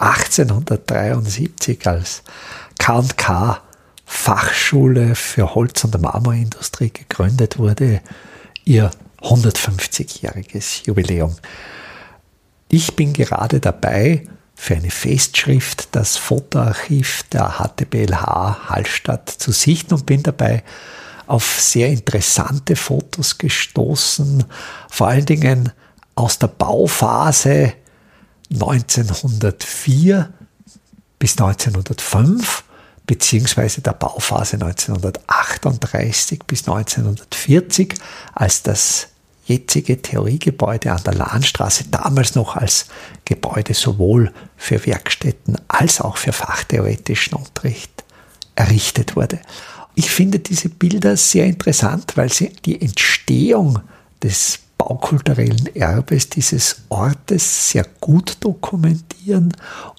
1873 als K&K Fachschule für Holz- und Marmorindustrie gegründet wurde, ihr 150-jähriges Jubiläum. Ich bin gerade dabei, für eine Festschrift das Fotoarchiv der HTBLH Hallstatt zu sichten und bin dabei auf sehr interessante Fotos gestoßen, vor allen Dingen aus der Bauphase 1904 bis 1905 beziehungsweise der Bauphase 1938 bis 1940, als das jetzige Theoriegebäude an der Lahnstraße damals noch als Gebäude sowohl für Werkstätten als auch für fachtheoretischen Unterricht errichtet wurde. Ich finde diese Bilder sehr interessant, weil sie die Entstehung des baukulturellen Erbes dieses Ortes sehr gut dokumentieren,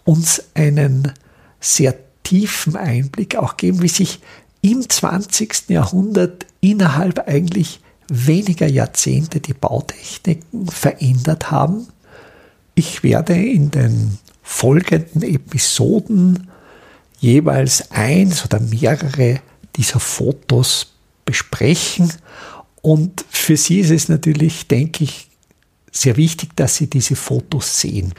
uns einen sehr tiefen Einblick auch geben, wie sich im 20. Jahrhundert innerhalb eigentlich weniger Jahrzehnte die Bautechniken verändert haben. Ich werde in den folgenden Episoden jeweils eins oder mehrere dieser Fotos besprechen. Und für Sie ist es natürlich, denke ich, sehr wichtig, dass Sie diese Fotos sehen.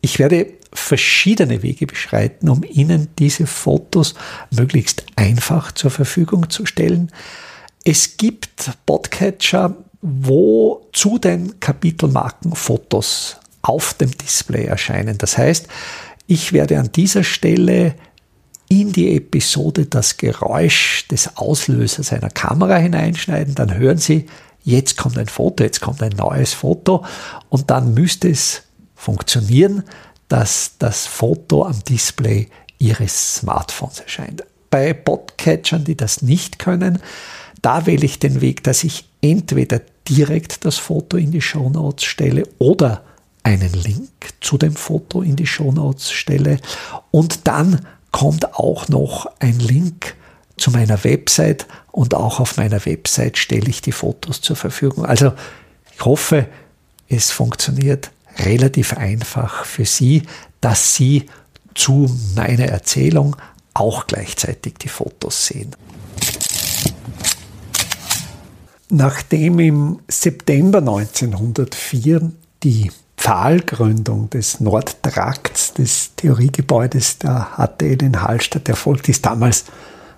Ich werde verschiedene Wege beschreiten, um Ihnen diese Fotos möglichst einfach zur Verfügung zu stellen. Es gibt Podcatcher, wo zu den Kapitelmarken Fotos auf dem Display erscheinen. Das heißt, ich werde an dieser Stelle in die Episode das Geräusch des Auslösers einer Kamera hineinschneiden, dann hören Sie, jetzt kommt ein Foto, jetzt kommt ein neues Foto. Und dann müsste es funktionieren, dass das Foto am Display Ihres Smartphones erscheint. Bei Podcatchern, die das nicht können, da wähle ich den Weg, dass ich entweder direkt das Foto in die Show Notes stelle oder einen Link zu dem Foto in die Show Notes stelle. Und dann kommt auch noch ein Link zu meiner Website und auch auf meiner Website stelle ich die Fotos zur Verfügung. Also ich hoffe, es funktioniert relativ einfach für Sie, dass Sie zu meiner Erzählung auch gleichzeitig die Fotos sehen. Nachdem im September 1904 die Pfahlgründung des Nordtrakts des Theoriegebäudes der HTL in Hallstatt erfolgt ist. Damals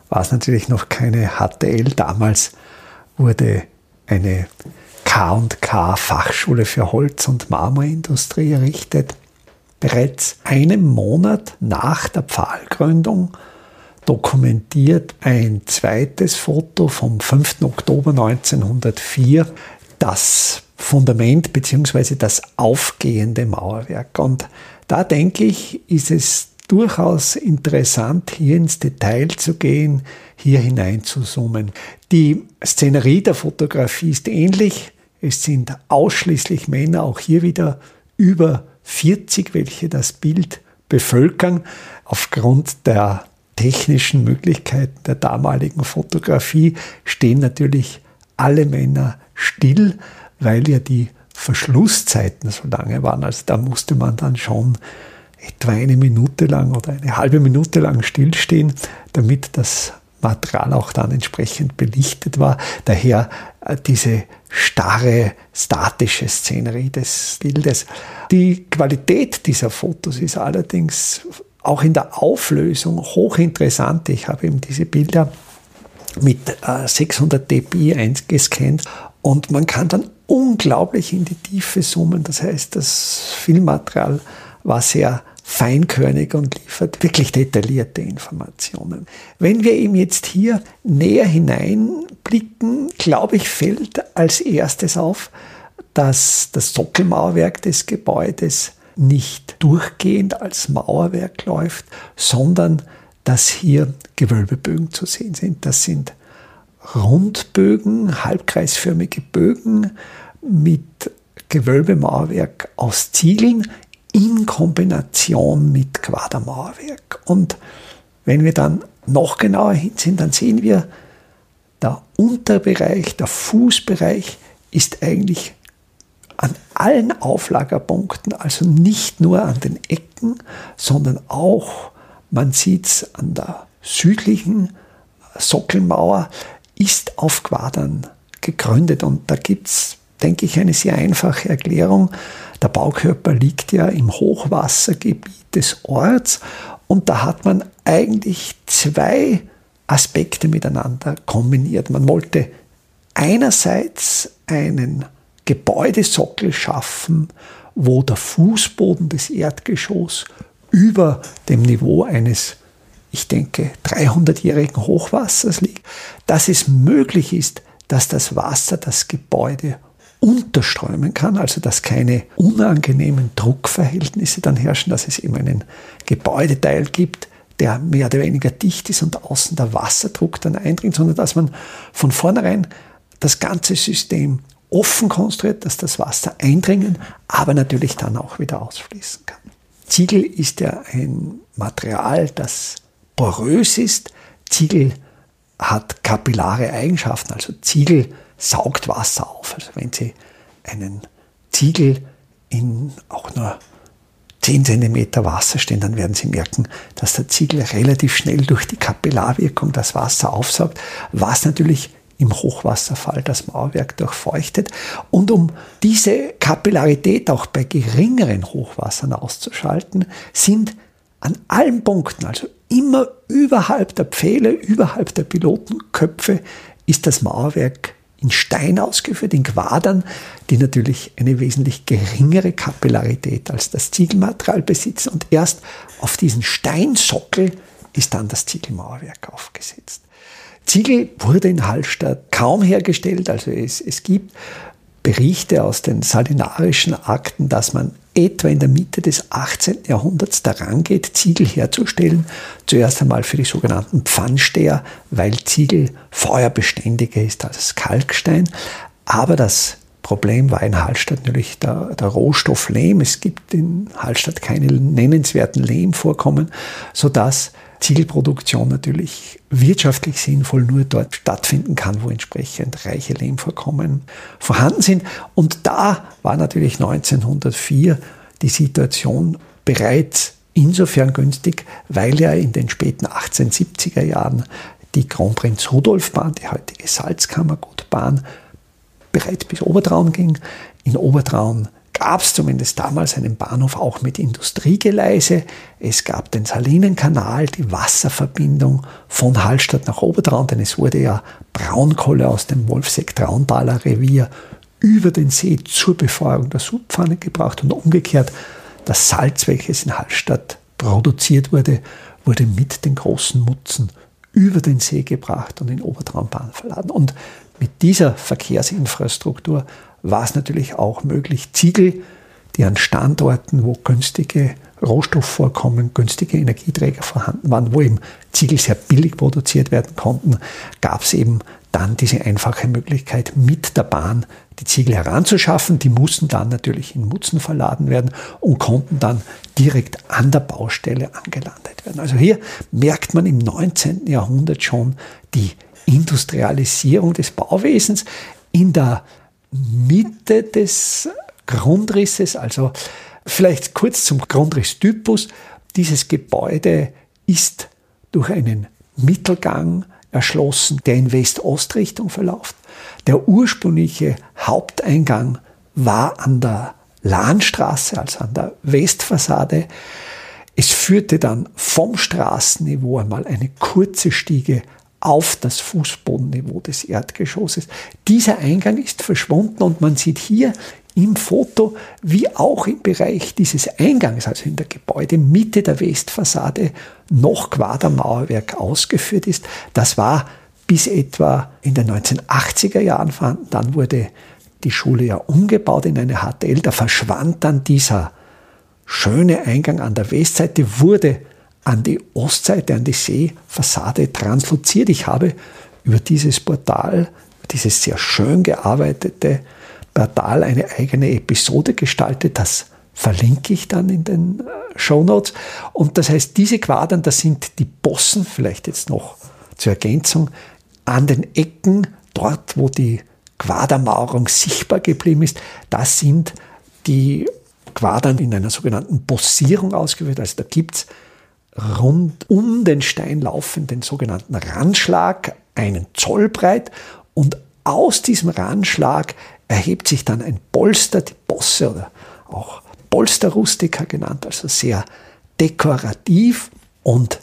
war es natürlich noch keine HTL, damals wurde eine K&K Fachschule für Holz- und Marmorindustrie errichtet. Bereits einen Monat nach der Pfahlgründung dokumentiert ein zweites Foto vom 5. Oktober 1904 das Fundament bzw. das aufgehende Mauerwerk. Und da denke ich, ist es durchaus interessant, hier ins Detail zu gehen, hier hinein zu zoomen. Die Szenerie der Fotografie ist ähnlich. Es sind ausschließlich Männer, auch hier wieder über 40, welche das Bild bevölkern. Aufgrund der technischen Möglichkeiten der damaligen Fotografie stehen natürlich alle Männer still weil ja die Verschlusszeiten so lange waren. Also da musste man dann schon etwa eine Minute lang oder eine halbe Minute lang stillstehen, damit das Material auch dann entsprechend belichtet war. Daher äh, diese starre, statische Szenerie des Bildes. Die Qualität dieser Fotos ist allerdings auch in der Auflösung hochinteressant. Ich habe eben diese Bilder mit 600 äh, dpi eingescannt und man kann dann unglaublich in die Tiefe zoomen. Das heißt, das Filmmaterial war sehr feinkörnig und liefert wirklich detaillierte Informationen. Wenn wir ihm jetzt hier näher hineinblicken, glaube ich, fällt als erstes auf, dass das Sockelmauerwerk des Gebäudes nicht durchgehend als Mauerwerk läuft, sondern dass hier Gewölbebögen zu sehen sind. Das sind Rundbögen, halbkreisförmige Bögen mit Gewölbemauerwerk aus Ziegeln in Kombination mit Quadermauerwerk. Und wenn wir dann noch genauer hinsehen, dann sehen wir, der Unterbereich, der Fußbereich ist eigentlich an allen Auflagerpunkten, also nicht nur an den Ecken, sondern auch, man sieht es an der südlichen Sockelmauer, ist auf Quadern gegründet. Und da gibt es, denke ich, eine sehr einfache Erklärung. Der Baukörper liegt ja im Hochwassergebiet des Orts und da hat man eigentlich zwei Aspekte miteinander kombiniert. Man wollte einerseits einen Gebäudesockel schaffen, wo der Fußboden des Erdgeschosses über dem Niveau eines, ich denke, 300-jährigen Hochwassers liegt, dass es möglich ist, dass das Wasser das Gebäude unterströmen kann, also dass keine unangenehmen Druckverhältnisse dann herrschen, dass es eben einen Gebäudeteil gibt, der mehr oder weniger dicht ist und außen der Wasserdruck dann eindringt, sondern dass man von vornherein das ganze System offen konstruiert, dass das Wasser eindringen, aber natürlich dann auch wieder ausfließen kann. Ziegel ist ja ein Material, das porös ist. Ziegel hat kapillare Eigenschaften, also Ziegel saugt Wasser auf. Also wenn Sie einen Ziegel in auch nur 10 cm Wasser stehen, dann werden Sie merken, dass der Ziegel relativ schnell durch die Kapillarwirkung das Wasser aufsaugt, was natürlich im Hochwasserfall das Mauerwerk durchfeuchtet. Und um diese Kapillarität auch bei geringeren Hochwassern auszuschalten, sind an allen Punkten, also immer überhalb der Pfähle, überhalb der Pilotenköpfe, ist das Mauerwerk in Stein ausgeführt, in Quadern, die natürlich eine wesentlich geringere Kapillarität als das Ziegelmaterial besitzen. Und erst auf diesen Steinsockel ist dann das Ziegelmauerwerk aufgesetzt. Ziegel wurde in Hallstatt kaum hergestellt, also es, es gibt Berichte aus den salinarischen Akten, dass man etwa in der Mitte des 18. Jahrhunderts daran geht, Ziegel herzustellen. Zuerst einmal für die sogenannten Pfannsteher, weil Ziegel feuerbeständiger ist als Kalkstein. Aber das Problem war in Hallstatt natürlich der, der, Rohstoff Lehm. Es gibt in Hallstatt keine nennenswerten Lehmvorkommen, sodass Ziegelproduktion natürlich wirtschaftlich sinnvoll nur dort stattfinden kann, wo entsprechend reiche Lehmvorkommen vorhanden sind. Und da war natürlich 1904 die Situation bereits insofern günstig, weil ja in den späten 1870er Jahren die Kronprinz Rudolf Bahn, die heutige Salzkammergutbahn, bereits bis Obertraun ging. In Obertraun gab es zumindest damals einen Bahnhof auch mit Industriegeleise. Es gab den Salinenkanal, die Wasserverbindung von Hallstatt nach Obertraun, denn es wurde ja Braunkohle aus dem Wolfseck-Trauntaler Revier über den See zur Befeuerung der Subpfanne gebracht und umgekehrt das Salz, welches in Hallstatt produziert wurde, wurde mit den großen Mutzen über den See gebracht und in Obertraumbahn verladen. Und mit dieser Verkehrsinfrastruktur war es natürlich auch möglich, Ziegel, die an Standorten, wo günstige Rohstoffvorkommen, günstige Energieträger vorhanden waren, wo eben Ziegel sehr billig produziert werden konnten, gab es eben dann diese einfache Möglichkeit, mit der Bahn die Ziegel heranzuschaffen. Die mussten dann natürlich in Mutzen verladen werden und konnten dann direkt an der Baustelle angelandet werden. Also hier merkt man im 19. Jahrhundert schon die Industrialisierung des Bauwesens. In der Mitte des Grundrisses, also vielleicht kurz zum Grundrisstypus. Dieses Gebäude ist durch einen Mittelgang erschlossen, der in West-Ost-Richtung verläuft. Der ursprüngliche Haupteingang war an der Lahnstraße, also an der Westfassade. Es führte dann vom Straßenniveau einmal eine kurze Stiege auf das Fußbodenniveau des Erdgeschosses. Dieser Eingang ist verschwunden und man sieht hier im Foto, wie auch im Bereich dieses Eingangs, also in der Gebäudemitte der Westfassade, noch Quadermauerwerk ausgeführt ist. Das war bis etwa in den 1980er Jahren vorhanden. Dann wurde die Schule ja umgebaut in eine HTL. Da verschwand dann dieser schöne Eingang an der Westseite wurde an die Ostseite, an die Seefassade transloziert. Ich habe über dieses Portal, dieses sehr schön gearbeitete Portal eine eigene Episode gestaltet. Das verlinke ich dann in den äh, Show Notes. Und das heißt, diese Quadern, das sind die Bossen, vielleicht jetzt noch zur Ergänzung, an den Ecken, dort wo die Quadermauerung sichtbar geblieben ist, das sind die Quadern in einer sogenannten Bossierung ausgeführt. Also da gibt es rund um den Stein laufenden sogenannten Randschlag, einen Zoll breit und aus diesem Randschlag erhebt sich dann ein Polster, die Bosse oder auch Polster rustica genannt, also sehr dekorativ. Und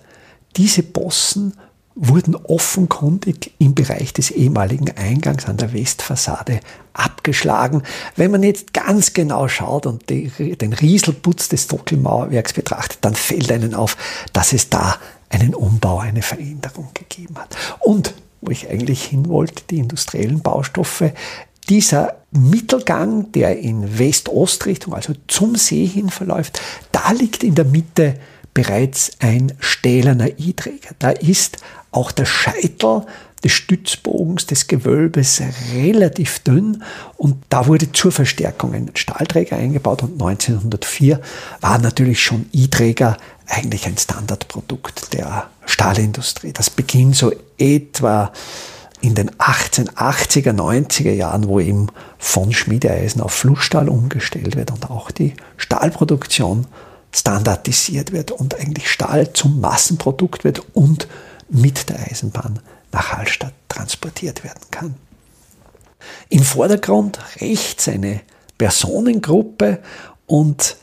diese Bossen wurden offenkundig im Bereich des ehemaligen Eingangs an der Westfassade abgeschlagen. Wenn man jetzt ganz genau schaut und den Rieselputz des Sockelmauerwerks betrachtet, dann fällt einem auf, dass es da einen Umbau, eine Veränderung gegeben hat. Und wo ich eigentlich hin wollte, die industriellen Baustoffe, dieser Mittelgang, der in West-Ost-Richtung, also zum See hin verläuft, da liegt in der Mitte bereits ein stählerner I-Träger. Da ist auch der Scheitel des Stützbogens, des Gewölbes relativ dünn und da wurde zur Verstärkung ein Stahlträger eingebaut und 1904 war natürlich schon I-Träger eigentlich ein Standardprodukt der Stahlindustrie. Das beginnt so etwa in den 1880er, 90er Jahren, wo eben von Schmiedeeisen auf Flussstahl umgestellt wird und auch die Stahlproduktion standardisiert wird und eigentlich Stahl zum Massenprodukt wird und mit der Eisenbahn nach Hallstatt transportiert werden kann. Im Vordergrund rechts eine Personengruppe und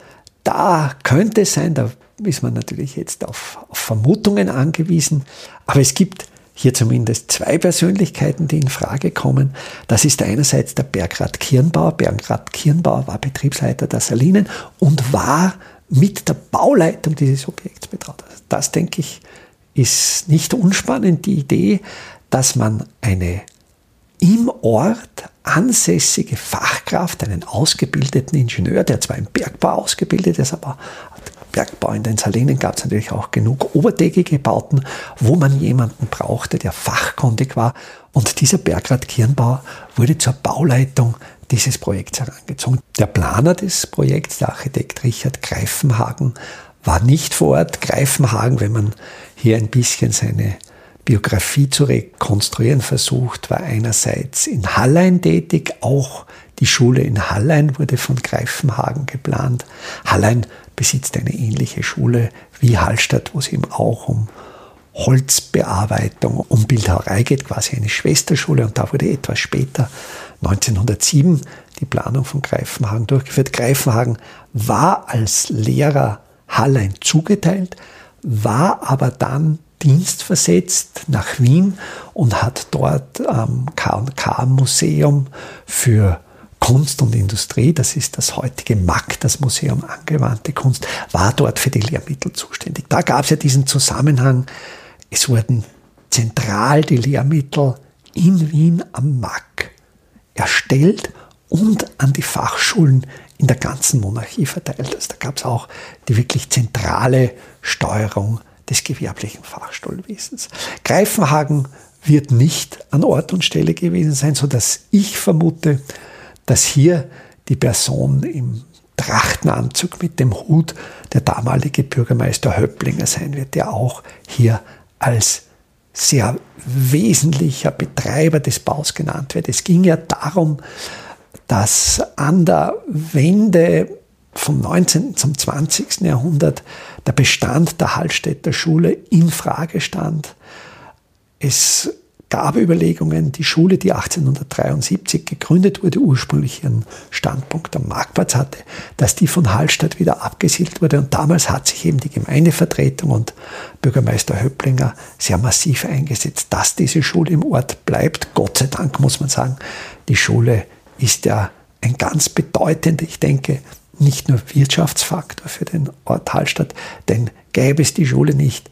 da könnte es sein, da ist man natürlich jetzt auf, auf Vermutungen angewiesen, aber es gibt hier zumindest zwei Persönlichkeiten, die in Frage kommen. Das ist einerseits der Bergrat Kirnbauer. Bergrat Kirnbauer war Betriebsleiter der Salinen und war mit der Bauleitung dieses Objekts betraut. Das, denke ich, ist nicht unspannend die Idee, dass man eine im Ort ansässige Fachkraft, einen ausgebildeten Ingenieur, der zwar im Bergbau ausgebildet ist, aber Bergbau in den Salinen gab es natürlich auch genug oberdeckige Bauten, wo man jemanden brauchte, der fachkundig war. Und dieser Bergrad Kirnbauer wurde zur Bauleitung dieses Projekts herangezogen. Der Planer des Projekts, der Architekt Richard Greifenhagen, war nicht vor Ort. Greifenhagen, wenn man hier ein bisschen seine Biografie zu rekonstruieren versucht, war einerseits in Hallein tätig, auch die Schule in Hallein wurde von Greifenhagen geplant. Hallein besitzt eine ähnliche Schule wie Hallstatt, wo es eben auch um Holzbearbeitung, um Bildhauerei geht, quasi eine Schwesterschule. Und da wurde etwas später, 1907, die Planung von Greifenhagen durchgeführt. Greifenhagen war als Lehrer Hallein zugeteilt, war aber dann dienstversetzt nach Wien und hat dort am K&K-Museum für Kunst und Industrie, das ist das heutige MAC, das Museum Angewandte Kunst, war dort für die Lehrmittel zuständig. Da gab es ja diesen Zusammenhang, es wurden zentral die Lehrmittel in Wien am MAC erstellt und an die Fachschulen in der ganzen Monarchie verteilt. Also da gab es auch die wirklich zentrale Steuerung des gewerblichen Fachstuhlwesens. Greifenhagen wird nicht an Ort und Stelle gewesen sein, sodass ich vermute, dass hier die Person im Trachtenanzug mit dem Hut der damalige Bürgermeister Höpplinger sein wird, der auch hier als sehr wesentlicher Betreiber des Baus genannt wird. Es ging ja darum, dass an der Wende vom 19. zum 20. Jahrhundert der Bestand der Hallstätter Schule in Frage stand. Es gab Überlegungen, die Schule, die 1873 gegründet wurde, ursprünglich ihren Standpunkt am Marktplatz hatte, dass die von Hallstatt wieder abgesiedelt wurde. Und damals hat sich eben die Gemeindevertretung und Bürgermeister Höpplinger sehr massiv eingesetzt, dass diese Schule im Ort bleibt. Gott sei Dank muss man sagen, die Schule ist ja ein ganz bedeutender, ich denke, nicht nur Wirtschaftsfaktor für den Ort Hallstatt, denn gäbe es die Schule nicht,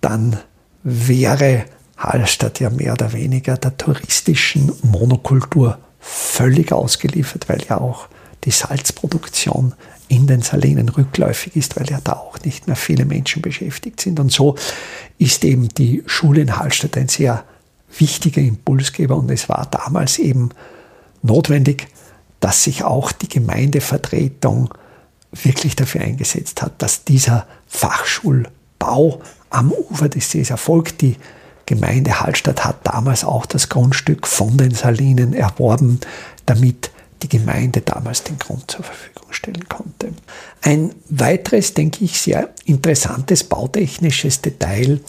dann wäre Hallstatt ja mehr oder weniger der touristischen Monokultur völlig ausgeliefert, weil ja auch die Salzproduktion in den Salinen rückläufig ist, weil ja da auch nicht mehr viele Menschen beschäftigt sind. Und so ist eben die Schule in Hallstatt ein sehr wichtiger Impulsgeber und es war damals eben notwendig, dass sich auch die Gemeindevertretung wirklich dafür eingesetzt hat, dass dieser Fachschulbau am Ufer des Sees erfolgt. Die Gemeinde Hallstatt hat damals auch das Grundstück von den Salinen erworben, damit die Gemeinde damals den Grund zur Verfügung stellen konnte. Ein weiteres, denke ich, sehr interessantes bautechnisches Detail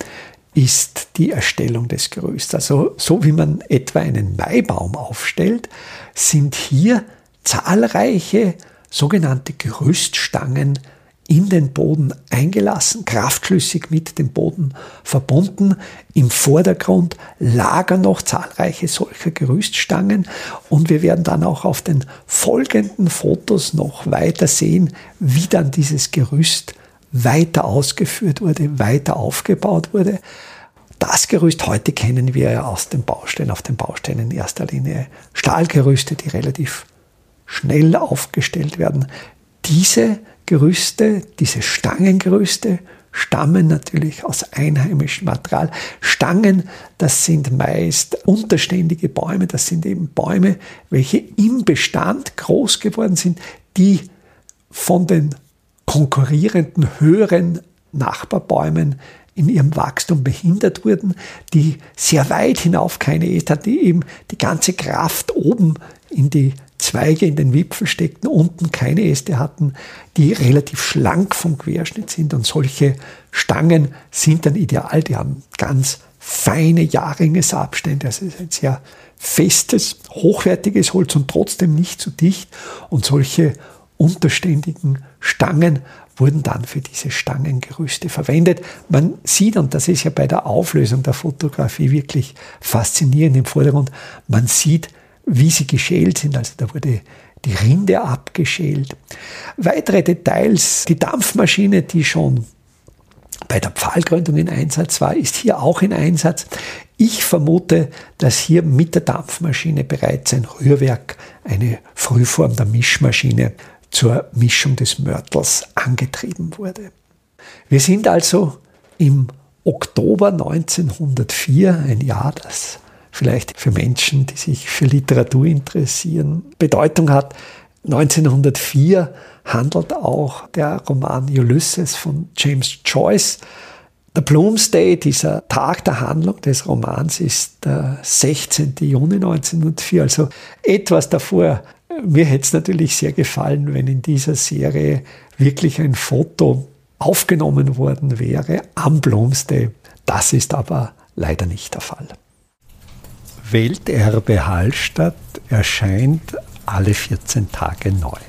ist die Erstellung des Gerüsts. Also so wie man etwa einen Maibaum aufstellt, sind hier zahlreiche sogenannte Gerüststangen in den Boden eingelassen, kraftschlüssig mit dem Boden verbunden. Im Vordergrund lagern noch zahlreiche solcher Gerüststangen und wir werden dann auch auf den folgenden Fotos noch weiter sehen, wie dann dieses Gerüst weiter ausgeführt wurde, weiter aufgebaut wurde. Das Gerüst heute kennen wir ja aus den Baustellen, auf den Baustellen in erster Linie Stahlgerüste, die relativ schnell aufgestellt werden. Diese Gerüste, diese Stangengerüste stammen natürlich aus einheimischem Material. Stangen, das sind meist unterständige Bäume, das sind eben Bäume, welche im Bestand groß geworden sind, die von den konkurrierenden höheren Nachbarbäumen in ihrem Wachstum behindert wurden, die sehr weit hinauf keine Äste hatten, die eben die ganze Kraft oben in die Zweige in den Wipfel steckten, unten keine Äste hatten, die relativ schlank vom Querschnitt sind. Und solche Stangen sind dann ideal. Die haben ganz feine Jahrringesabstände. Also ist ein sehr festes, hochwertiges Holz und trotzdem nicht zu dicht. Und solche unterständigen Stangen wurden dann für diese Stangengerüste verwendet. Man sieht, und das ist ja bei der Auflösung der Fotografie wirklich faszinierend im Vordergrund, man sieht, wie sie geschält sind. Also da wurde die Rinde abgeschält. Weitere Details, die Dampfmaschine, die schon bei der Pfahlgründung in Einsatz war, ist hier auch in Einsatz. Ich vermute, dass hier mit der Dampfmaschine bereits ein Rührwerk, eine Frühform der Mischmaschine zur Mischung des Mörtels angetrieben wurde. Wir sind also im Oktober 1904, ein Jahr, das vielleicht für Menschen, die sich für Literatur interessieren, Bedeutung hat. 1904 handelt auch der Roman Ulysses von James Joyce. Der Bloomsday, dieser Tag der Handlung des Romans, ist der 16. Juni 1904, also etwas davor. Mir hätte es natürlich sehr gefallen, wenn in dieser Serie wirklich ein Foto aufgenommen worden wäre am Bloomsday. Das ist aber leider nicht der Fall. Welterbe Hallstatt erscheint alle 14 Tage neu.